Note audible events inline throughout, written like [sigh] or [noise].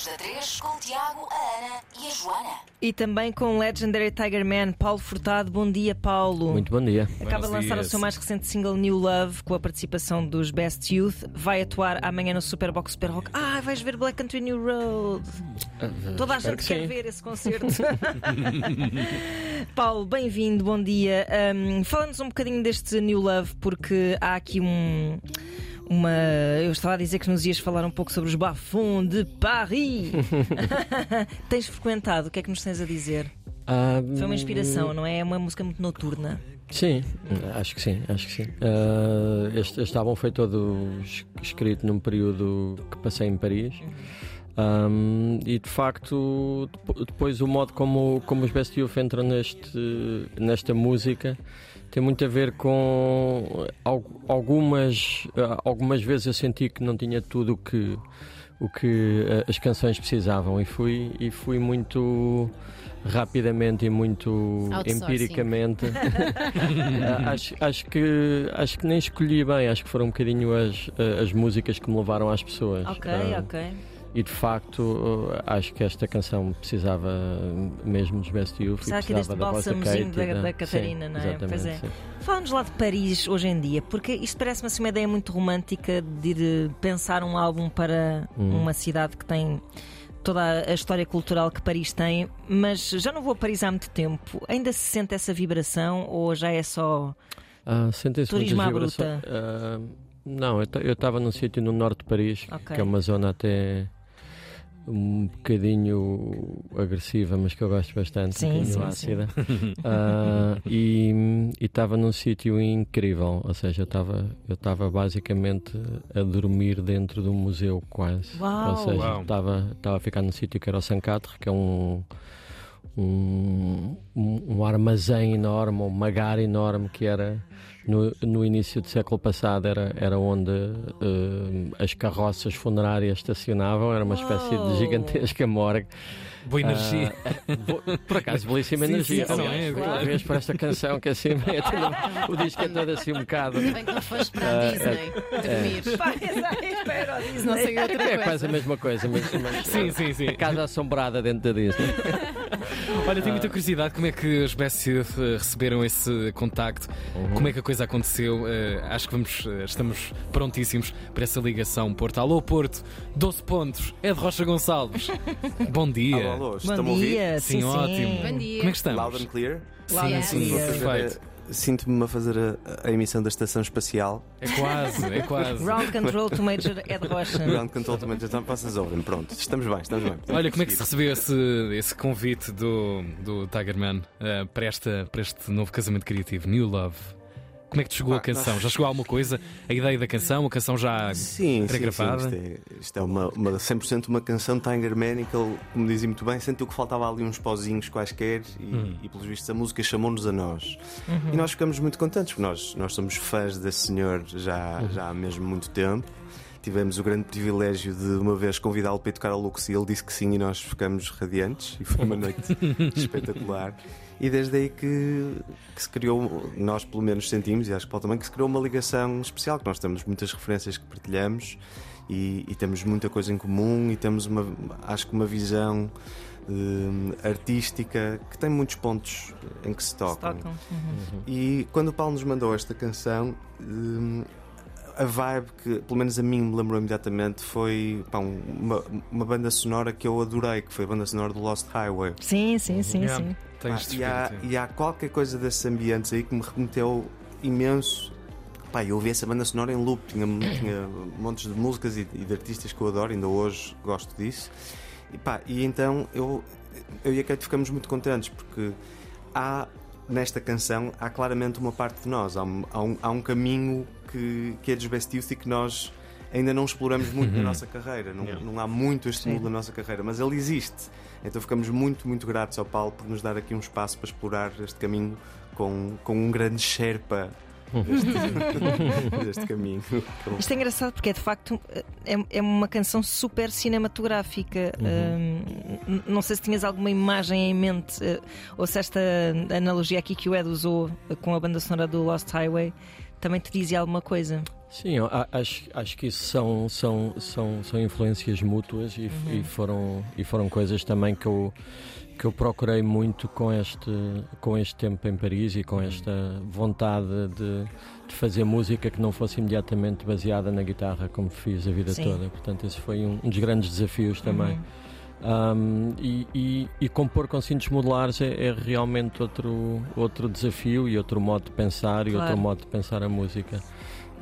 Manhãs da 3 com o Tiago, a Ana e a Joana. E também com o Legendary Tiger Man, Paulo Furtado. Bom dia, Paulo. Muito bom dia. Acaba de lançar o seu mais recente single New Love com a participação dos Best Youth. Vai atuar amanhã no Superbox Super Rock. Ah, vais ver Black Country New Road. Toda a espero gente que quer sim. ver esse concerto. [laughs] Paulo, bem-vindo, bom dia. Um, Fala-nos um bocadinho deste New Love, porque há aqui um. Uma. Eu estava a dizer que nos ias falar um pouco sobre os bafons de Paris. [laughs] [laughs] tens frequentado, o que é que nos tens a dizer? Ah, Foi uma inspiração, não é? É uma música muito noturna. Sim, acho que sim, acho que sim. Ah, este, este álbum foi todo es- escrito num período que passei em Paris. Ahm, e de facto, depo- depois o modo como, como os Best Youth entram neste, nesta música tem muito a ver com al- algumas, ah, algumas vezes eu senti que não tinha tudo o que, o que ah, as canções precisavam e fui, e fui muito rapidamente e muito empiricamente Ah, [laughs] acho, acho, que, acho que nem escolhi bem, acho que foram um bocadinho as, as músicas que me levaram às pessoas. Ok, Ah, ok. E de facto, ah, acho que esta canção precisava mesmo dos Best Youth. Precisava precisava da bálsamozinho Kate da- da Catarina, sim, não é? Pois é. Fala-nos lá de Paris hoje em dia, porque isto parece-me assim uma ideia muito romântica de pensar um álbum para Hum. uma cidade que tem toda a história cultural que Paris tem, mas já não vou a Paris há muito tempo. Ainda se sente essa vibração ou já é só. Ah, Turismo à vibrações. Ah, não, eu estava num sítio no norte de Paris, Ok. que é uma zona até um bocadinho agressiva, mas que eu gosto bastante, Sim, um bocadinho sim, ácida. [laughs] Ah, e estava num sítio incrível, ou seja, eu estava eu estava basicamente a dormir dentro de um museu quase. Uau! Ou seja, estava estava a ficar num sítio que era o Sancatre, que é um um, um, armazém enorme, um magar enorme que era no, no início do século passado era, era onde eh, as carroças funerárias estacionavam, era uma espécie Uau. de gigantesca morgue. Boa energia. Ah, bo- por acaso, belíssima [laughs] Sim, energia. sim, Aliás, claro. por esta canção que assim é tudo- o disco é todo assim um bocado. Bem que não foste para a Ah, Disney dormir. Pá, espero a Disney. Não sei outra É coisa. quase a mesma coisa, mas, mas Sim, sim, sim. a casa assombrada dentro da Disney. Olha, tenho muita curiosidade como é que os Youth eh, receberam esse contacto, como é que a coisa aconteceu. Eh, acho que vamos, eh, estamos prontíssimos para essa ligação. Porto, alô Porto, 12 pontos, é de Rocha Gonçalves. [laughs] Bom dia. Alô, alô, Bom estão-me a ouvir? dia, Sim, sim, ótimo. Bom dia. Como é que estamos? Loud and clear? Sim, clear. sim, perfeito. Sinto-me a fazer a, a emissão da estação espacial. É quase, é quase. Ground Control to Major Ed Rocha. Ground Control também então vocês ouvem. Pronto, estamos bem, estamos bem. Olha, como é que se recebeu esse, esse convite do, do Tigerman eh, para, esta, para este novo casamento criativo, New Love? Como é que te chegou a Pá, canção? nós- Já chegou alguma coisa? A ideia da canção? A canção já Sim, sim, sim, pré-gravada? isto é, isto é uma, uma 100% uma canção de Tiger Man que ele, como dizia muito bem, sentiu que faltava ali uns pozinhos quaisquer e, Hum. e pelos vistos a música chamou-nos a nós. E nós ficamos muito contentes, porque nós, nós somos fãs desse senhor já, já há mesmo muito tempo. Tivemos o grande privilégio de uma vez convidá-lo para ir tocar ao Lux e ele disse que sim e nós ficamos radiantes e foi uma noite [laughs] espetacular. E desde aí que, que se criou, nós pelo menos sentimos, e acho que o Paulo também, que se criou uma ligação especial, que nós temos muitas referências que partilhamos e, e temos muita coisa em comum e temos uma, acho que uma visão hum, artística que tem muitos pontos em que se tocam. Tocam. Uhum. E quando o Paulo nos mandou esta canção, hum, a vibe que, pelo menos a mim, me lembrou imediatamente foi pá, um- uma, uma banda sonora que eu adorei, que foi a banda sonora do Lost Highway. Sim, sim, sim, Yeah. sim. Tem Pá, e, há, e há qualquer coisa desses ambientes aí que me remeteu imenso. Pá, eu ouvi essa banda sonora em loop, tinha, [coughs] tinha montes de músicas e, e de artistas que eu adoro, ainda hoje gosto disso. E, pá, e então eu, eu e a Kate ficamos muito contentes porque há nesta canção há claramente uma parte de nós, há um, há um, há um caminho que, que é Youth e que nós ainda não exploramos muito na nossa carreira. Não, não há muito este mundo na nossa carreira, mas ele existe. Então ficamos muito, muito gratos ao Paulo por nos dar aqui um espaço para explorar este caminho com, com um grande Sherpa [laughs] deste, deste caminho. Isto é engraçado porque é de facto é, é uma canção super cinematográfica. Hum, n- não sei se tinhas alguma imagem em mente eh, ou se esta analogia aqui que o Ed usou com a banda sonora do Lost Highway também te dizia alguma coisa. Sim, acho, acho que isso são, são, são, são influências mútuas e, f- e foram, e foram coisas também que eu, que eu procurei muito com este, com este tempo em Paris e com esta vontade de, de fazer música que não fosse imediatamente baseada na guitarra, como fiz a vida Sim. toda. Portanto, esse foi um, um dos grandes desafios também. Um, e, e- e compor com cintos modulares é, é realmente outro, outro desafio e outro modo de pensar e Claro. outro modo de pensar a música.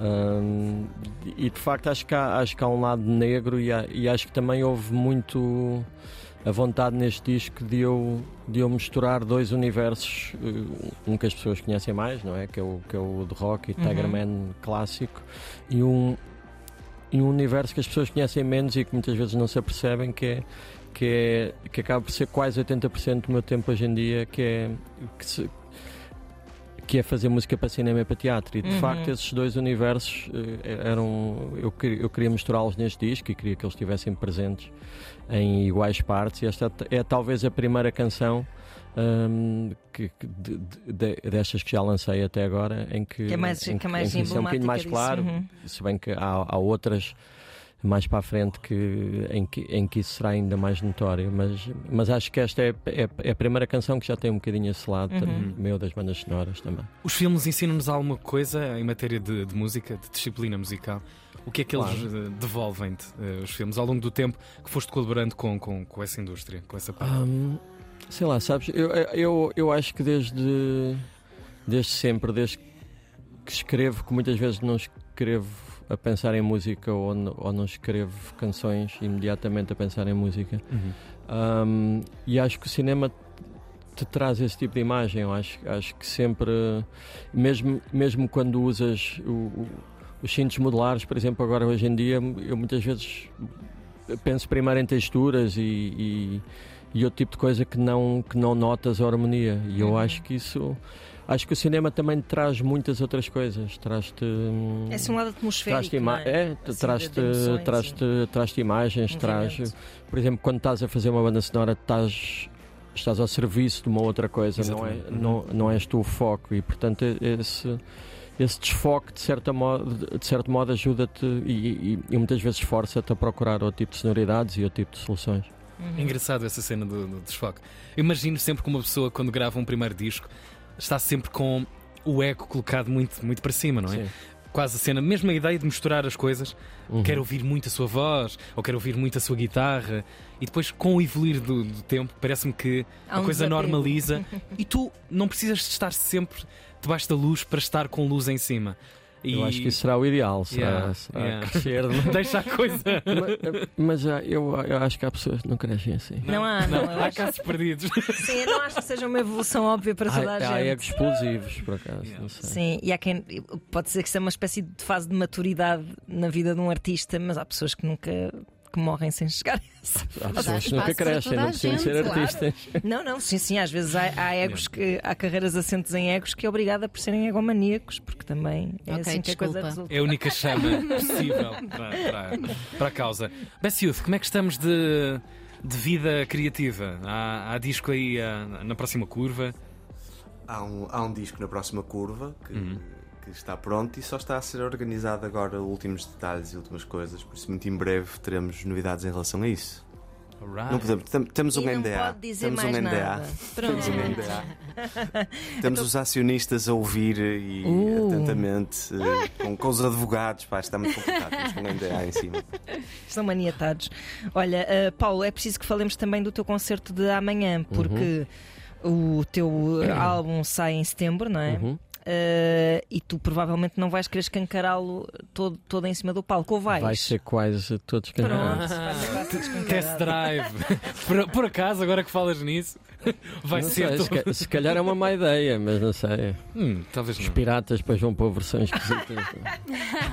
Um, e de facto acho que há, acho que há um lado negro e, há- e acho que também houve muito a vontade neste disco de eu, de eu misturar dois universos, eh, um que as pessoas conhecem mais, não é? Que é o, que é o de rock e Uhum. Tiger Man clássico, e um, e um universo que as pessoas conhecem menos e que muitas vezes não se apercebem, que é que, é, que acaba por ser quase 80% do meu tempo hoje em dia, que é, que, se- que é fazer música para cinema e para teatro. E de Uhum. facto, esses dois universos eh, eram. Eu, queria- eu queria misturá-los neste disco e queria que eles estivessem presentes em iguais partes. E esta é talvez a primeira canção. hum, que, de- de- de- destas que já lancei até agora, em que, Que é mais, em que é mais em que isso é um bocadinho mais claro, disso. Uhum. se bem que há, há outras mais para a frente que, em, que, em que isso será ainda mais notório, mas, mas acho que esta é, é- é a primeira canção que já tem um bocadinho esse lado Uhum. meu das bandas sonoras também. Os filmes ensinam-nos alguma coisa em matéria de, de música, de disciplina musical? O que é que eles eh, devolvem-te, eh, os filmes, ao longo do tempo que foste colaborando com, com, com essa indústria, com essa parte? Hum, sei lá, sabes, eu, eu, eu acho que desde, desde sempre, desde que escrevo, que muitas vezes não escrevo a pensar em música ou, ou não escrevo canções imediatamente a pensar em música. Uhum. Um, e acho que o cinema te traz esse tipo de imagem. Eu acho, acho que sempre, mesmo, mesmo quando usas o- o- os cintos modulares, por exemplo, agora hoje em dia, eu muitas vezes penso primeiro em texturas e, e, e outro tipo de coisa que não, que não notas a harmonia. E eu Uhum. acho que isso. Acho que o cinema também traz muitas outras coisas. Traz-te. É assim um lado atmosférico. Não é? é, Assim, traz-te traz traz imagens, traz, por exemplo, quando estás a fazer uma banda sonora, estás, estás ao serviço de uma outra coisa, não, é, Exatamente. não, não és tu o foco e, portanto, é- esse, esse desfoque, de, certa modo, de certo modo, ajuda-te e, e- e muitas vezes força-te a procurar outro tipo de sonoridades e outro tipo de soluções. É engraçado essa cena do, do desfoque. Eu imagino sempre que uma pessoa, quando grava um primeiro disco, está sempre com o ego colocado muito, muito para cima, não é? Sim. Quase a cena, mesmo a ideia de misturar as coisas. Uhum. Quero ouvir muito a sua voz, ou quero ouvir muito a sua guitarra, e depois, com o evoluir do, do tempo, parece-me que Há a um coisa desapego. normaliza [laughs] e tu não precisas de estar sempre debaixo da luz para estar com luz em cima. E Eu acho que isso será o ideal, será, Yeah, será yeah. crescer. [laughs] deixa a coisa. mas mas, ah, eu, eu acho que há pessoas que não crescem assim. Não há, não. eu há acho- casos perdidos. Sim, eu não acho que seja uma evolução óbvia para toda a Há, há gente. egos explosivos, por acaso. Yeah. Não sei. Sim, e há quem. Pode ser que seja uma espécie de fase de maturidade na vida de um artista, mas há pessoas que nunca. Que morrem sem chegar a essa Há Mas há pessoas que nunca crescem, não precisam ser claro. artistas. Não, não, sim, sim, às vezes há, há egos que há carreiras assentes em egos que é obrigada por serem egomaníacos, porque também é Ok, assim que a coisa resulta. É a única chama possível para, para, para a causa. Bess Youth, como é que estamos de, de vida criativa? Há, há disco aí ah, na próxima curva? Há um, há um disco na próxima curva que, Uhum. Que está pronto e só está a ser organizado agora últimos detalhes e últimas coisas, por isso muito em breve teremos novidades em relação a isso. Alright. Não podemos, tem- temos E um não NDA. pode dizer temos mais um NDA. nada. Temos um. NDA. [laughs] Temos os acionistas a ouvir e Uh. atentamente eh, com, com os advogados. Pá, está muito complicado. Temos um NDA em cima. Estão maniatados. Olha, uh, Paulo, é preciso que falemos também do teu concerto de amanhã, porque o teu uh, álbum sai em setembro, não é? Uhum. Uh, e tu provavelmente não vais querer escancará-lo todo, todo em cima do palco, ou vais? Vai ser quase quase escancarado. Test drive. [laughs] por, por acaso, agora que falas nisso, [laughs] vai Não ser sei, se, todo. ca- se calhar é uma má ideia, mas não sei. Hum, talvez Os não. piratas depois vão pôr versões esquisitas.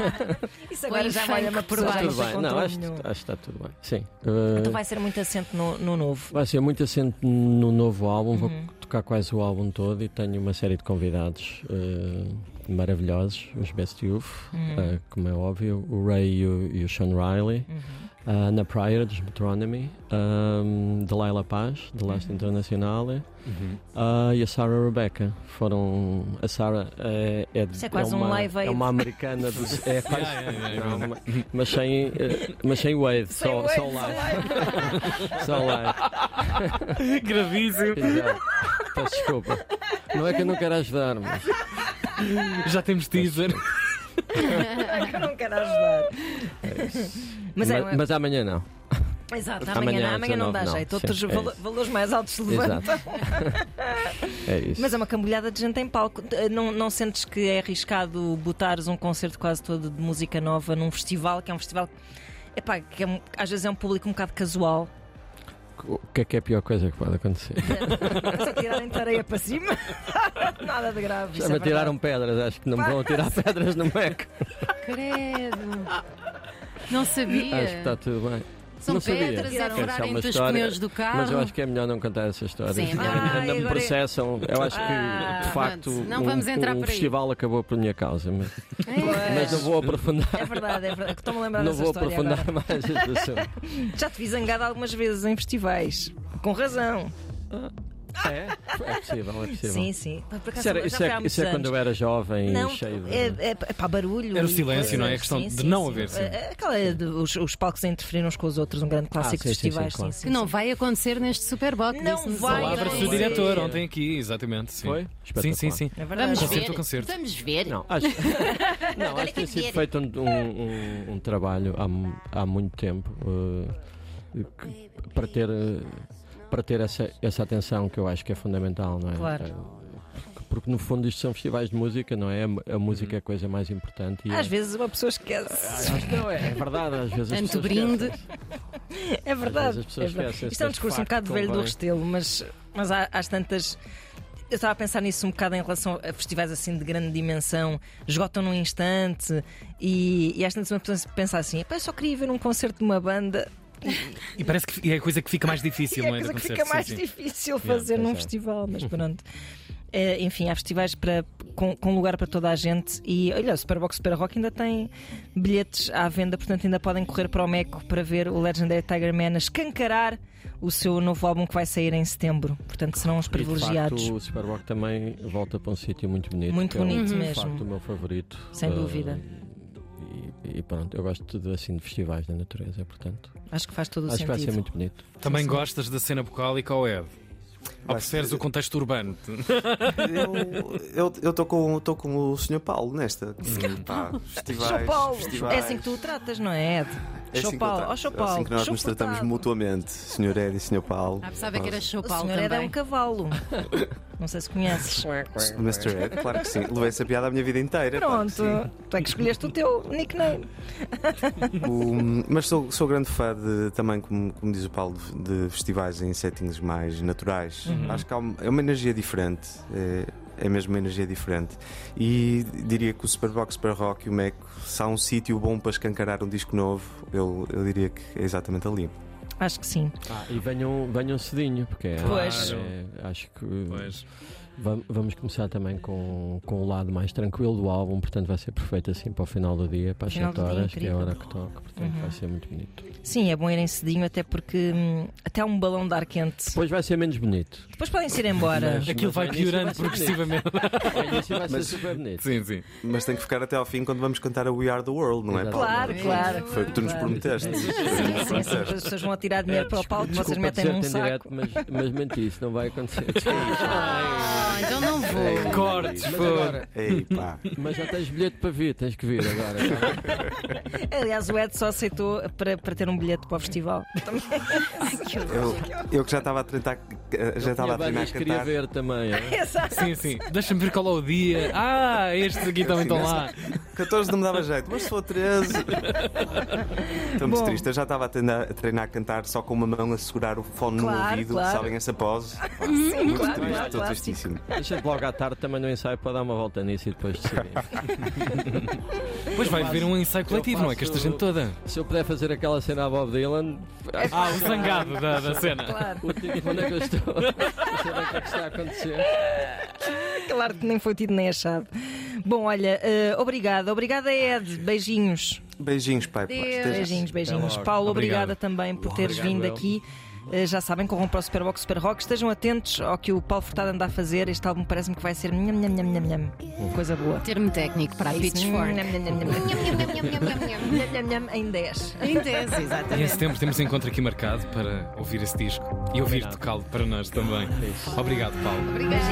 [laughs] Isso agora já vai uma por baixo. não tudo tem bem. Não, acho, acho que está tudo bem. Sim. Uh, Então vai ser muito assente no, no novo. vai ser muito assente no novo álbum. Vou Uhum. Tocar quase o álbum todo e tenho uma série de convidados uh, maravilhosos. Os Best Youth, Uhum. uh, como é óbvio. O Ray e o, e o Sean Riley. Uhum. a Ana Pryor, dos Metronomy, um, Delilah Paz, de Internacional, Uhum. ah, e a Sarah Rebecca. Foram. A Sarah é, é, Isso é quase um uma, Live Aid. é uma americana do. [laughs] É quase, Yeah, yeah, yeah, não, mas sem, eh, mas sem wave, só, Sem só wave, live. [laughs] Só live. Gravíssimo. Exato. Peço desculpa. Não é que eu não quero ajudar, mas. Já temos teaser. Eu não quero ajudar. Mas é, mas, mas amanhã não. Exato, amanhã, amanhã, amanhã não 19 dá não. jeito. Sim, Outros é valo- valores mais altos se levantam. Exato. [laughs] É isso. Mas é uma cambulhada de gente em palco. Eh, Não, não sentes que é arriscado botares um concerto quase todo de música nova num festival, que é um festival epá, que é às vezes é um público um bocado casual. O que é que é a pior coisa que pode acontecer? [laughs] Se tirarem tareia para cima, [laughs] nada de grave. Já isso me é tiraram pedras, acho que não me vão atirar pedras no Mac. Credo. Não sabia. Acho que está tudo bem. São não sabia. pedras Essa a é furarem uma os história, pneus do carro. Mas eu acho que é melhor não contar essa história. Sim, melhor. ainda Ai, me processam. Eu acho que, Ah, de facto, não um- vamos entrar um por aí. festival acabou por minha causa. Mas, Pois. [laughs] mas não vou aprofundar. É verdade, é verdade. Estou-me a lembrar Não vou aprofundar agora. mais este assunto. [laughs] Já te vi zangado algumas vezes em festivais. Com razão. É? É possível, é possível. Sim, sim. Por acaso, Isso, era- isso é, isso é quando eu era jovem e Não, cheio de. é, é, é para barulho. Era o silêncio, não é? A questão Sim, de sim, não sim. haver, sim. É Aquela é de- os, os palcos a interferir uns com os outros, um grande clássico sim, de sim, sim, festivais. claro. sim, Que não vai acontecer neste Superboc. Não vai, a Palavra não do diretor ontem aqui, exatamente. Sim. Foi? Sim, sim, sim. É verdade. Vamos Concerto ver. concerto. Vamos ver. Não, [laughs] acho, não, Agora acho que tem sido feito um, um- um- um trabalho há, há muito tempo eh, que- para ter, eh, para ter essa, essa atenção que eu acho que é fundamental, não é? Claro. Eh, Porque no fundo isto são festivais de música, não é? A, música é a coisa mais importante. E Às é, vezes uma pessoa esquece. que não é, é verdade, às vezes as Tanto brinde. esquecem. É verdade. As pessoas é verdade. Isto é um discurso um bocado velho do. Restelo, mas, mas há, às tantas. Eu estava a pensar nisso um bocado em relação a festivais assim de grande dimensão, esgotam num instante e, e às tantas uma pessoa pensa assim: "Epá, eu só queria ver um concerto de uma banda E parece que é a coisa que fica mais e difícil, [laughs] é a não é? coisa do que concerto. fica mais Sim, sim. difícil Yeah, fazer pois num é. festival, mas pronto. Eh, enfim, há festivais para, com, com lugar para toda a gente e olha, o Superbox Super Rock ainda tem bilhetes à venda, portanto ainda podem correr para o Meco para ver o Legendary Tiger Man a escancarar o seu novo álbum que vai sair em setembro. Portanto, serão os E, de privilegiados. facto, o Superboc também volta para um sítio muito bonito. Muito que é bonito de mesmo. facto o meu favorito. Sem Eh, dúvida. E, pronto, eu gosto de, assim, de festivais da natureza, portanto. Acho que faz todo o acho que vai sentido. ser muito bonito. Também Sim. gostas da cena bucólica ou Ed? Ou preferes o contexto urbano? Eu estou com, tô com o Sr. Paulo nesta. Pá, festivais, São Paulo, festivais. é assim que tu o tratas, não é, Ed? É assim ó, São É Paulo. assim que nós nos tratamos mutuamente, Sr. Ed e Sr. Paulo. Ah, pensava que era O Chopal senhor Ed é um cavalo. [laughs] Não sei se conheces. [laughs] Mr. Ed, claro que sim. Levei essa piada a minha vida inteira. claro Pronto, tu é que escolheste o teu nickname. [laughs] O- mas sou, sou grande fã de, também, como, como diz o Paulo, de, de festivais em settings mais naturais. Acho que há uma, é uma energia diferente. É, é mesmo uma energia diferente. E diria que o Superbox, Super Rock e o Mac, se há um sítio bom para escancarar um disco novo, eu, eu diria que é exatamente ali. Acho que sim. Ah, e venham, venham cedinho, porque é, Pois. é- acho que Pois. Vam- vamos começar também com, com o lado mais tranquilo do álbum, portanto vai ser perfeito assim para o final do dia, para as Final 7 do dia, horas, que é a hora que toca, portanto vai ser muito bonito. Sim, é bom irem cedinho, até porque hum, até um balão de ar quente. Depois vai ser menos bonito. Depois podem-se ir embora. Mas- Aquilo vai piorando vai ser progressivamente. [laughs] início vai ser Mas- super bonito. Sim, sim. Mas tem que ficar até ao fim quando vamos cantar a We Are the World, não é? Paulo? Claro, claro. Foi o que tu nos prometeste. Sim, sim, sim, as pessoas vão tirar dinheiro para o palco, vocês metem num saco. direto, mas, mas menti, isso não vai acontecer. [laughs] Então não vou. Cortes, Mas foda. agora, Ei, pá. mas já tens bilhete para vir, tens que vir agora. [laughs] Aliás, o Ed só aceitou para, para ter um bilhete para o festival. [laughs] Eu, eu que já estava a tentar, já estava a treinar a que queria cantar. ver também. é? Exato. Sim, sim. Deixa-me ver qual é o dia. Ah, estes aqui também estão lá. 14 não me dava jeito, mas se for 13. Estou muito Bom. triste. Eu já estava a treinar, a treinar a cantar só com uma mão a segurar o fone Claro, no ouvido. claro. Sabem essa pose? Muito claro, triste, claro, estou clássico. tristíssimo. Deixa-te logo à tarde também no ensaio para dar uma volta nisso e depois decidir. [laughs] Depois vai haver um ensaio coletivo, não é? Que esta gente toda. Se eu puder fazer aquela cena a Bob Dylan, Ah, o zangado da, da cena. Claro, o tipo, onde é que eu estou? [laughs] Não sei bem o que é que está a acontecer. claro que nem foi tido nem achado. Bom, olha, eh, obrigada. Obrigada, Ed. Beijinhos. Beijinhos, pai. Deus. Até já. Beijinhos, beijinhos. logo. Paulo, Obrigado. obrigada também por teres Obrigado, vindo eu. aqui. Eh, Já sabem, corram para o Superbox Super Rock. Estejam atentos ao que o Paulo Furtado anda a fazer. Este álbum parece-me que vai ser nham, nham, nham, nham, nham. coisa boa. Termo técnico para a É. Pitchfork. Em 10. Em 10, E em exatamente. setembro temos um encontro aqui marcado para ouvir esse disco e ouvir tocá-lo para nós também. Obrigado, Paulo. Obrigada.